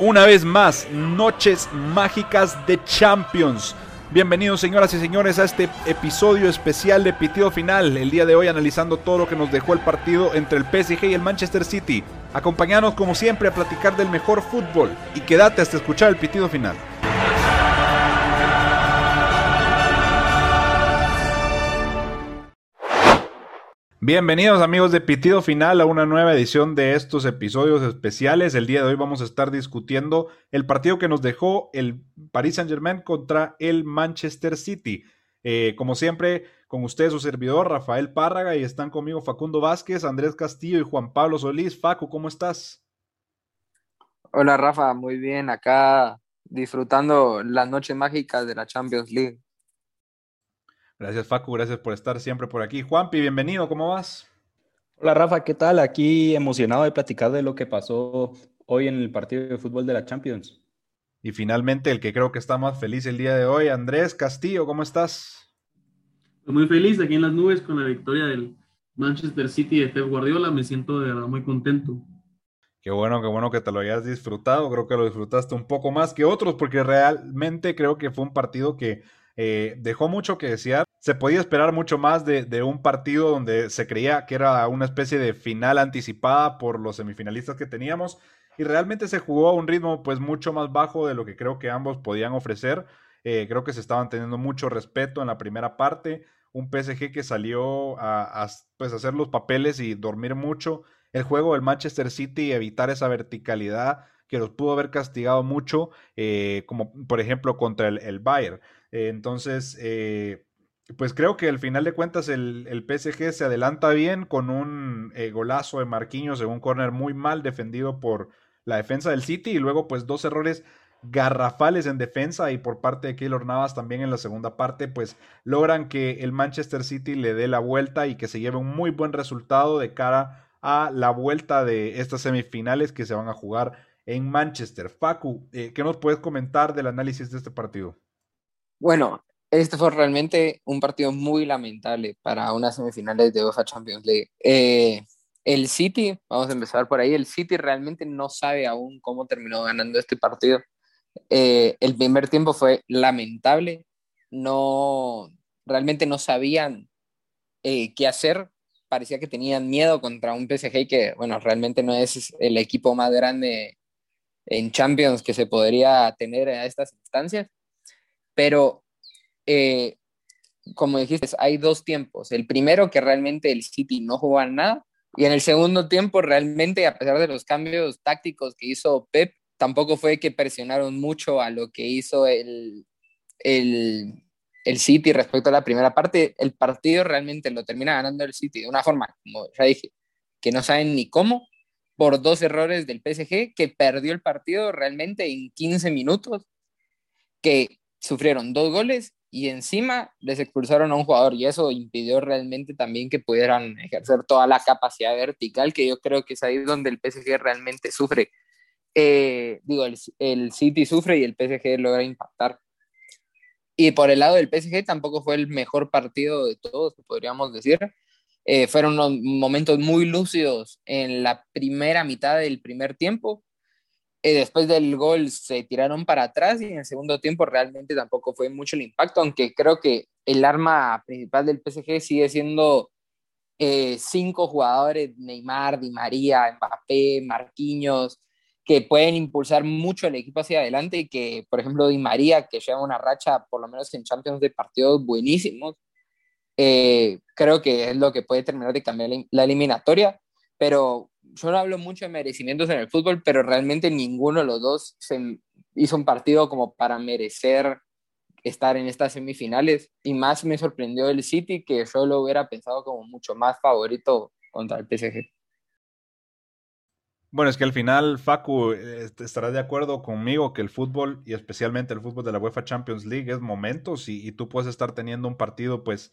una vez más, noches mágicas de Champions. Bienvenidos señoras y señores a este episodio especial de Pitido Final. El día de hoy analizando todo lo que nos dejó el partido entre el PSG y el Manchester City. Acompañanos como siempre a platicar del mejor fútbol y quédate hasta escuchar el Pitido Final. Bienvenidos amigos de Pitido Final a una nueva edición de estos episodios especiales. El día de hoy vamos a estar discutiendo el partido que nos dejó el Paris Saint Germain contra el Manchester City. Eh, como siempre, con ustedes su servidor Rafael Párraga y están conmigo Facundo Vázquez, Andrés Castillo y Juan Pablo Solís. Facu, ¿cómo estás? Hola Rafa, muy bien, acá disfrutando las noches mágicas de la Champions League. Gracias, Facu. Gracias por estar siempre por aquí. Juanpi, bienvenido. ¿Cómo vas? Hola, Rafa. ¿Qué tal? Aquí emocionado de platicar de lo que pasó hoy en el partido de fútbol de la Champions. Y finalmente, el que creo que está más feliz el día de hoy, Andrés Castillo. ¿Cómo estás? Muy feliz aquí en las nubes con la victoria del Manchester City de Pep Guardiola. Me siento de verdad muy contento. Qué bueno, qué bueno que te lo hayas disfrutado. Creo que lo disfrutaste un poco más que otros, porque realmente creo que fue un partido que eh, dejó mucho que desear. Se podía esperar mucho más de, un partido donde se creía que era una especie de final anticipada por los semifinalistas que teníamos y realmente se jugó a un ritmo pues mucho más bajo de lo que creo que ambos podían ofrecer. Eh, creo que se estaban teniendo mucho respeto en la primera parte. Un PSG que salió a, pues, hacer los papeles y dormir mucho. El juego del Manchester City, evitar esa verticalidad que los pudo haber castigado mucho, eh, como por ejemplo contra el, el Bayern. Eh, entonces, eh, pues creo que al final de cuentas el, PSG se adelanta bien con un eh, golazo de Marquinhos en un corner muy mal defendido por la defensa del City y luego pues dos errores garrafales en defensa y por parte de Keylor Navas también en la segunda parte pues logran que el Manchester City le dé la vuelta y que se lleve un muy buen resultado de cara a la vuelta de estas semifinales que se van a jugar en Manchester. Facu, ¿qué nos puedes comentar del análisis de este partido? Bueno, este fue realmente un partido muy lamentable para unas semifinales de UEFA Champions League. Eh, el City, vamos a empezar por ahí, el City realmente no sabe aún cómo terminó ganando este partido. Eh, el primer tiempo fue lamentable, no, realmente no sabían eh, qué hacer, parecía que tenían miedo contra un PSG que, bueno, realmente no es el equipo más grande en Champions que se podría tener a estas instancias pero eh, como dijiste, hay dos tiempos. El primero que realmente el City no jugó nada y en el segundo tiempo realmente a pesar de los cambios tácticos que hizo Pep, tampoco fue que presionaron mucho a lo que hizo el, el, el City respecto a la primera parte. El partido realmente lo termina ganando el City de una forma, como ya dije, que no saben ni cómo, por dos errores del PSG, que perdió el partido realmente en 15 minutos, que sufrieron dos goles y encima les expulsaron a un jugador y eso impidió realmente también que pudieran ejercer toda la capacidad vertical que yo creo que es ahí donde el PSG realmente sufre. Eh, digo, el, City sufre y el PSG logra impactar. Y por el lado del PSG tampoco fue el mejor partido de todos, podríamos decir. Eh, fueron unos momentos muy lúcidos en la primera mitad del primer tiempo, eh, después del gol se tiraron para atrás y en el segundo tiempo realmente tampoco fue mucho el impacto, aunque creo que el arma principal del PSG sigue siendo eh, cinco jugadores, Neymar, Di María, Mbappé, Marquinhos, que pueden impulsar mucho el equipo hacia adelante y que, por ejemplo, Di María, que lleva una racha, por lo menos en Champions, de partidos buenísimos, eh, creo que es lo que puede terminar de cambiar la eliminatoria, pero yo no hablo mucho de merecimientos en el fútbol, pero realmente ninguno de los dos hizo un partido como para merecer estar en estas semifinales. Y más me sorprendió el City, que yo lo hubiera pensado como mucho más favorito contra el PSG. Bueno, es que al final, Facu, este, estarás de acuerdo conmigo que el fútbol, y especialmente el fútbol de la UEFA Champions League, es momentos y, tú puedes estar teniendo un partido, pues, eh,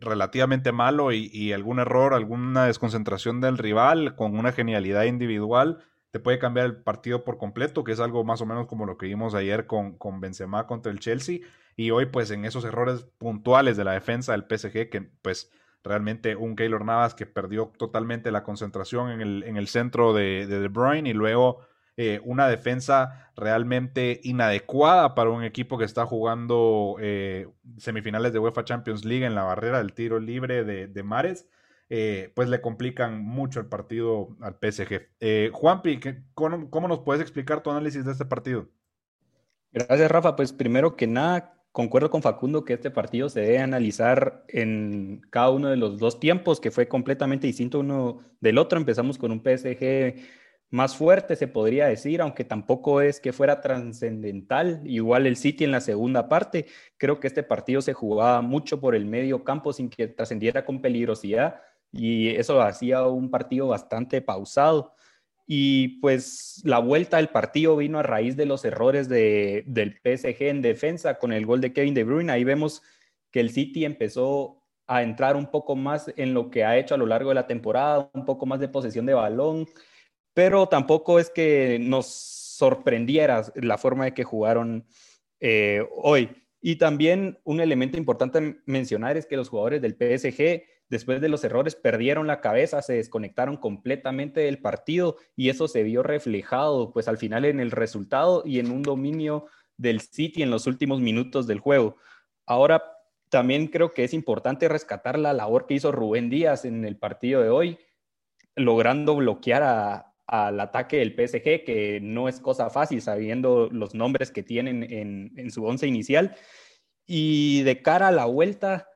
relativamente malo y, algún error, alguna desconcentración del rival con una genialidad individual te puede cambiar el partido por completo, que es algo más o menos como lo que vimos ayer con, con Benzema contra el Chelsea. Y hoy pues en esos errores puntuales de la defensa del PSG que pues realmente un Keylor Navas que perdió totalmente la concentración en el, en el centro de, de De Bruyne y luego eh, una defensa realmente inadecuada para un equipo que está jugando eh, semifinales de UEFA Champions League en la barrera del tiro libre de, Mares. Eh, pues le complican mucho el partido al PSG. Juanpi, cómo, ¿cómo nos puedes explicar tu análisis de este partido? Gracias, Rafa. Pues primero que nada, concuerdo con Facundo que este partido se debe analizar en cada uno de los dos tiempos, que fue completamente distinto uno del otro. Empezamos con un PSG más fuerte, se podría decir, aunque tampoco es que fuera trascendental. Igual el City en la segunda parte, creo que este partido se jugaba mucho por el medio campo sin que trascendiera con peligrosidad y eso hacía un partido bastante pausado. Y pues la vuelta del partido vino a raíz de los errores de, del PSG en defensa con el gol de Kevin De Bruyne. Ahí vemos que el City empezó a entrar un poco más en lo que ha hecho a lo largo de la temporada, un poco más de posesión de balón, pero tampoco es que nos sorprendiera la forma de que jugaron eh, hoy. Y también un elemento importante mencionar es que los jugadores del PSG después de los errores perdieron la cabeza, se desconectaron completamente del partido y eso se vio reflejado pues al final en el resultado y en un dominio del City en los últimos minutos del juego. Ahora también creo que es importante rescatar la labor que hizo Rubén Díaz en el partido de hoy, logrando bloquear al ataque del PSG, que no es cosa fácil sabiendo los nombres que tienen en, su once inicial. Y de cara a la vuelta,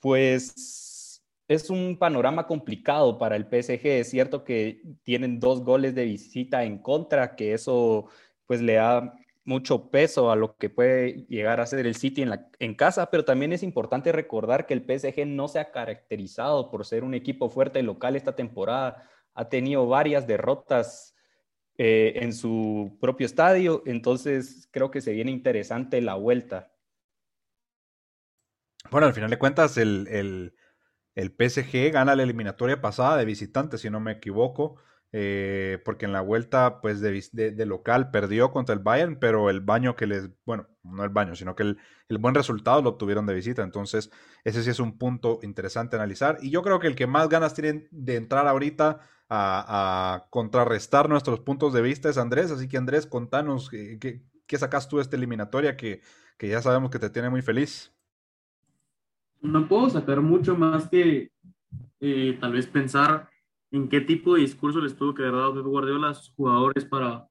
pues es un panorama complicado para el PSG. Es cierto que tienen dos goles de visita en contra, que eso pues le da mucho peso a lo que puede llegar a ser el City en, en casa, pero también es importante recordar que el PSG no se ha caracterizado por ser un equipo fuerte local esta temporada. Ha tenido varias derrotas eh, en su propio estadio, entonces creo que se viene interesante la vuelta. Bueno, al final de cuentas, el el PSG gana la eliminatoria pasada de visitante, si no me equivoco, eh, porque en la vuelta pues de, local perdió contra el Bayern, pero el baño que les, bueno, no el baño, sino que el, buen resultado lo obtuvieron de visita. Entonces, ese sí es un punto interesante analizar. Y yo creo que el que más ganas tiene de entrar ahorita a, contrarrestar nuestros puntos de vista es Andrés. Así que Andrés, contanos eh, qué, qué sacas tú de esta eliminatoria que, que ya sabemos que te tiene muy feliz no puedo sacar mucho más que eh, tal vez pensar en qué tipo de discurso les tuvo que haber dado Pep Guardiola a sus jugadores para,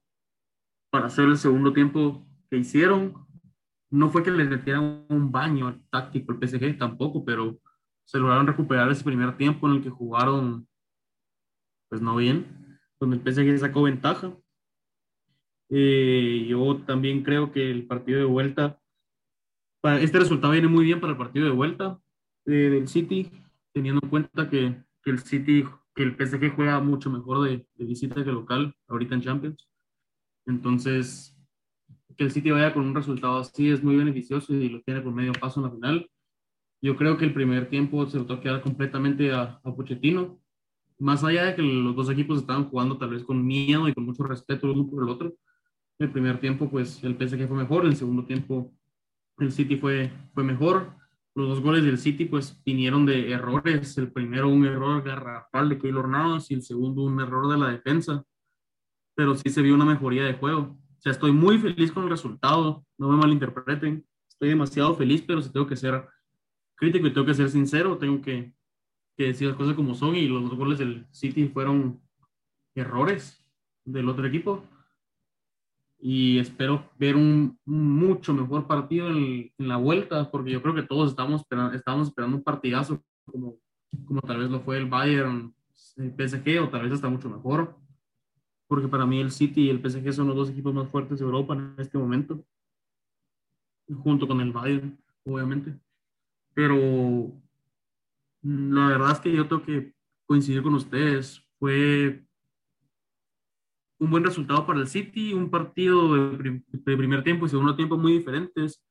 para hacer el segundo tiempo que hicieron. No fue que les metieran un baño táctico el PSG tampoco, pero se lograron recuperar ese primer tiempo en el que jugaron pues no bien, donde el PSG sacó ventaja. Eh, yo también creo que el partido de vuelta, este resultado viene muy bien para el partido de vuelta, del City, teniendo en cuenta que, que, el City, el PSG juega mucho mejor de, visita que local ahorita en Champions. Entonces, que el City vaya con un resultado así es muy beneficioso y lo tiene con medio paso en la final. Yo creo que el primer tiempo se lo toca quedar completamente a, a Pochettino. Más allá de que los dos equipos estaban jugando tal vez con miedo y con mucho respeto el uno por el otro, el primer tiempo pues el PSG fue mejor, el segundo tiempo el City fue, fue mejor los dos goles del City pues vinieron de errores. El primero un error garrafal de Keylor Navas y el segundo un error de la defensa. Pero sí se vio una mejoría de juego. O sea, estoy muy feliz con el resultado. No me malinterpreten. Estoy demasiado feliz, pero si tengo que ser crítico y tengo que ser sincero, tengo que, que decir las cosas como son. Y los dos goles del City fueron errores del otro equipo y espero ver un, mucho mejor partido en, la vuelta, porque yo creo que todos estamos esperando, estamos esperando un partidazo como, como tal vez lo fue el Bayern el PSG o tal vez hasta mucho mejor, porque para mí el City y el PSG son los dos equipos más fuertes de Europa en este momento, junto con el Bayern, obviamente. Pero la verdad es que yo tengo que coincidir con ustedes, fue un buen resultado para el City, un partido de, primer tiempo y segundo tiempo muy diferentes,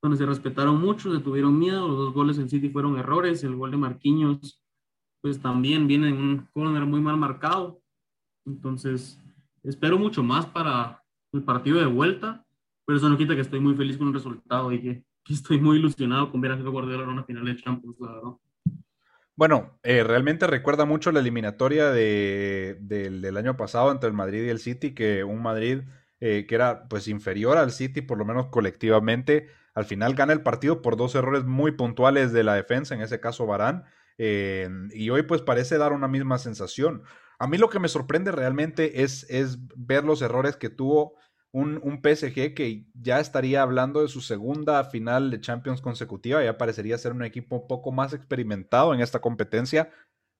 donde se respetaron mucho, se tuvieron miedo, los dos goles en City fueron errores, el gol de Marquinhos pues también viene en un corner muy mal marcado, entonces espero mucho más para el partido de vuelta, pero eso no quita que estoy muy feliz con el resultado y que, estoy muy ilusionado con ver a Guardiola en una final de Champions, la verdad. Bueno, eh, realmente recuerda mucho la eliminatoria de, del año pasado entre el Madrid y el City, que un Madrid eh, que era pues inferior al City, por lo menos colectivamente, al final gana el partido por dos errores muy puntuales de la defensa, en ese caso Barán, eh, y hoy pues parece dar una misma sensación. A mí lo que me sorprende realmente es, es ver los errores que tuvo un, un, PSG que ya estaría hablando de su segunda final de Champions consecutiva, ya parecería ser un equipo un poco más experimentado en esta competencia,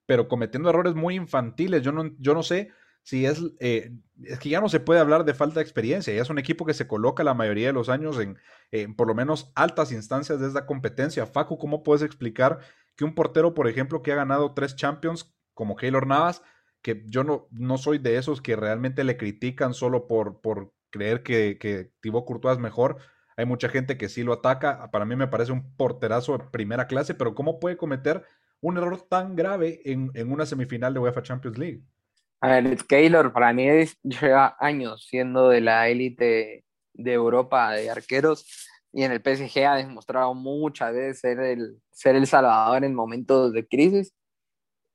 pero cometiendo errores muy infantiles. Yo no, yo no sé si es, eh, es que ya no se puede hablar de falta de experiencia, ya es un equipo que se coloca la mayoría de los años en, por lo menos altas instancias de esta competencia. Facu, ¿cómo puedes explicar que un portero, por ejemplo, que ha ganado tres Champions, como Keylor Navas, que yo no, no soy de esos que realmente le critican solo por, por creer que, que Thibaut Courtois es mejor. Hay mucha gente que sí lo ataca. Para mí me parece un porterazo de primera clase, pero ¿cómo puede cometer un error tan grave en, en una semifinal de UEFA Champions League? A ver, Keylor para mí lleva años siendo de la élite de Europa de arqueros y en el PSG ha demostrado muchas veces ser el, ser el salvador en momentos de crisis.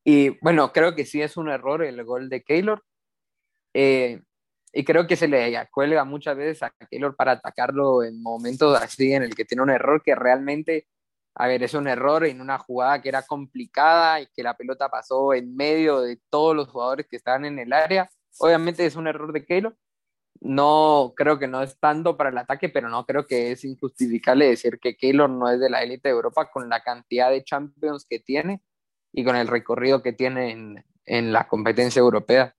Y bueno, creo que sí es un error el gol de Keylor. Eh, y creo que se le cuelga muchas veces a Keylor para atacarlo en momentos así en el que tiene un error que realmente, a ver, es un error en una jugada que era complicada y que la pelota pasó en medio de todos los jugadores que estaban en el área. Obviamente es un error de Keylor. No creo que no es tanto para el ataque, pero no creo que es injustificable decir que Keylor no es de la élite de Europa con la cantidad de Champions que tiene y con el recorrido que tiene en, en la competencia europea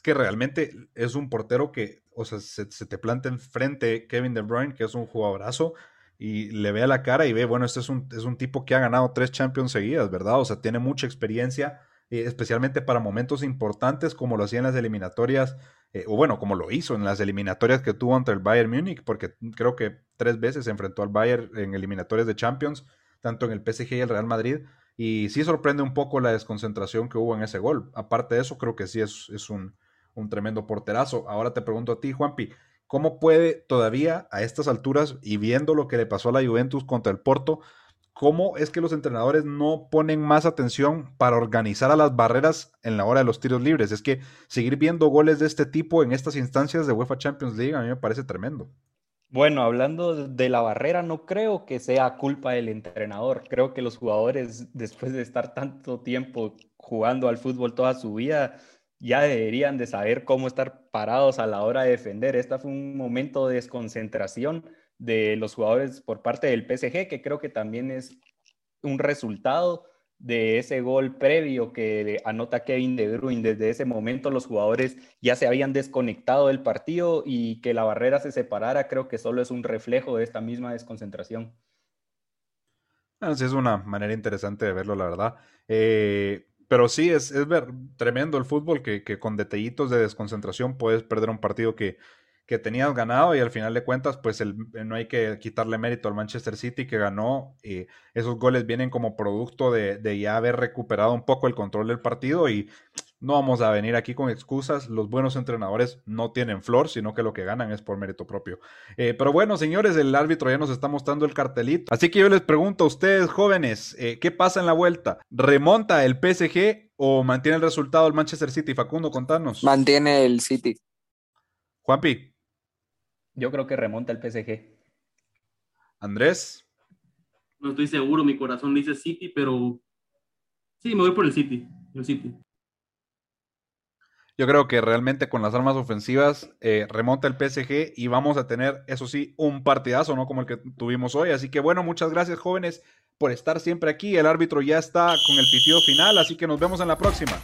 es que realmente es un portero que, o sea, se, te planta enfrente Kevin De Bruyne, que es un jugadorazo, y le ve a la cara y ve, bueno, este es un, es un tipo que ha ganado tres Champions seguidas, ¿verdad? O sea, tiene mucha experiencia, eh, especialmente para momentos importantes como lo hacía en las eliminatorias, eh, o bueno, como lo hizo en las eliminatorias que tuvo ante el Bayern Múnich, porque creo que tres veces se enfrentó al Bayern en eliminatorias de Champions, tanto en el PSG y el Real Madrid. Y sí sorprende un poco la desconcentración que hubo en ese gol. Aparte de eso, creo que sí es, es un, un tremendo porterazo. Ahora te pregunto a ti, Juanpi, ¿cómo puede todavía a estas alturas y viendo lo que le pasó a la Juventus contra el Porto, cómo es que los entrenadores no ponen más atención para organizar a las barreras en la hora de los tiros libres? Es que seguir viendo goles de este tipo en estas instancias de UEFA Champions League a mí me parece tremendo. Bueno, hablando de la barrera, no creo que sea culpa del entrenador. Creo que los jugadores, después de estar tanto tiempo jugando al fútbol toda su vida, ya deberían de saber cómo estar parados a la hora de defender. Este fue un momento de desconcentración de los jugadores por parte del PSG, que creo que también es un resultado de ese gol previo que anota Kevin De Bruyne. Desde ese momento los jugadores ya se habían desconectado del partido y que la barrera se separara, creo que solo es un reflejo de esta misma desconcentración. Así es una manera interesante de verlo, la verdad. Eh, pero sí, es, es ver, tremendo el fútbol que, que, con detallitos de desconcentración puedes perder un partido que, que tenías ganado y al final de cuentas, pues el, no hay que quitarle mérito al Manchester City que ganó. Y esos goles vienen como producto de, de ya haber recuperado un poco el control del partido y no vamos a venir aquí con excusas. Los buenos entrenadores no tienen flor, sino que lo que ganan es por mérito propio. Eh, pero bueno, señores, el árbitro ya nos está mostrando el cartelito. Así que yo les pregunto a ustedes, jóvenes, eh, ¿qué pasa en la vuelta? ¿Remonta el PSG o mantiene el resultado el Manchester City? Facundo, contanos. Mantiene el City. Juanpi. Yo creo que remonta el PSG. Andrés. No estoy seguro, mi corazón dice City, pero sí, me voy por el City. El City. Yo creo que realmente con las armas ofensivas eh, remonta el PSG y vamos a tener, eso sí, un partidazo, ¿no? Como el que tuvimos hoy. Así que bueno, muchas gracias jóvenes por estar siempre aquí. El árbitro ya está con el pitido final, así que nos vemos en la próxima.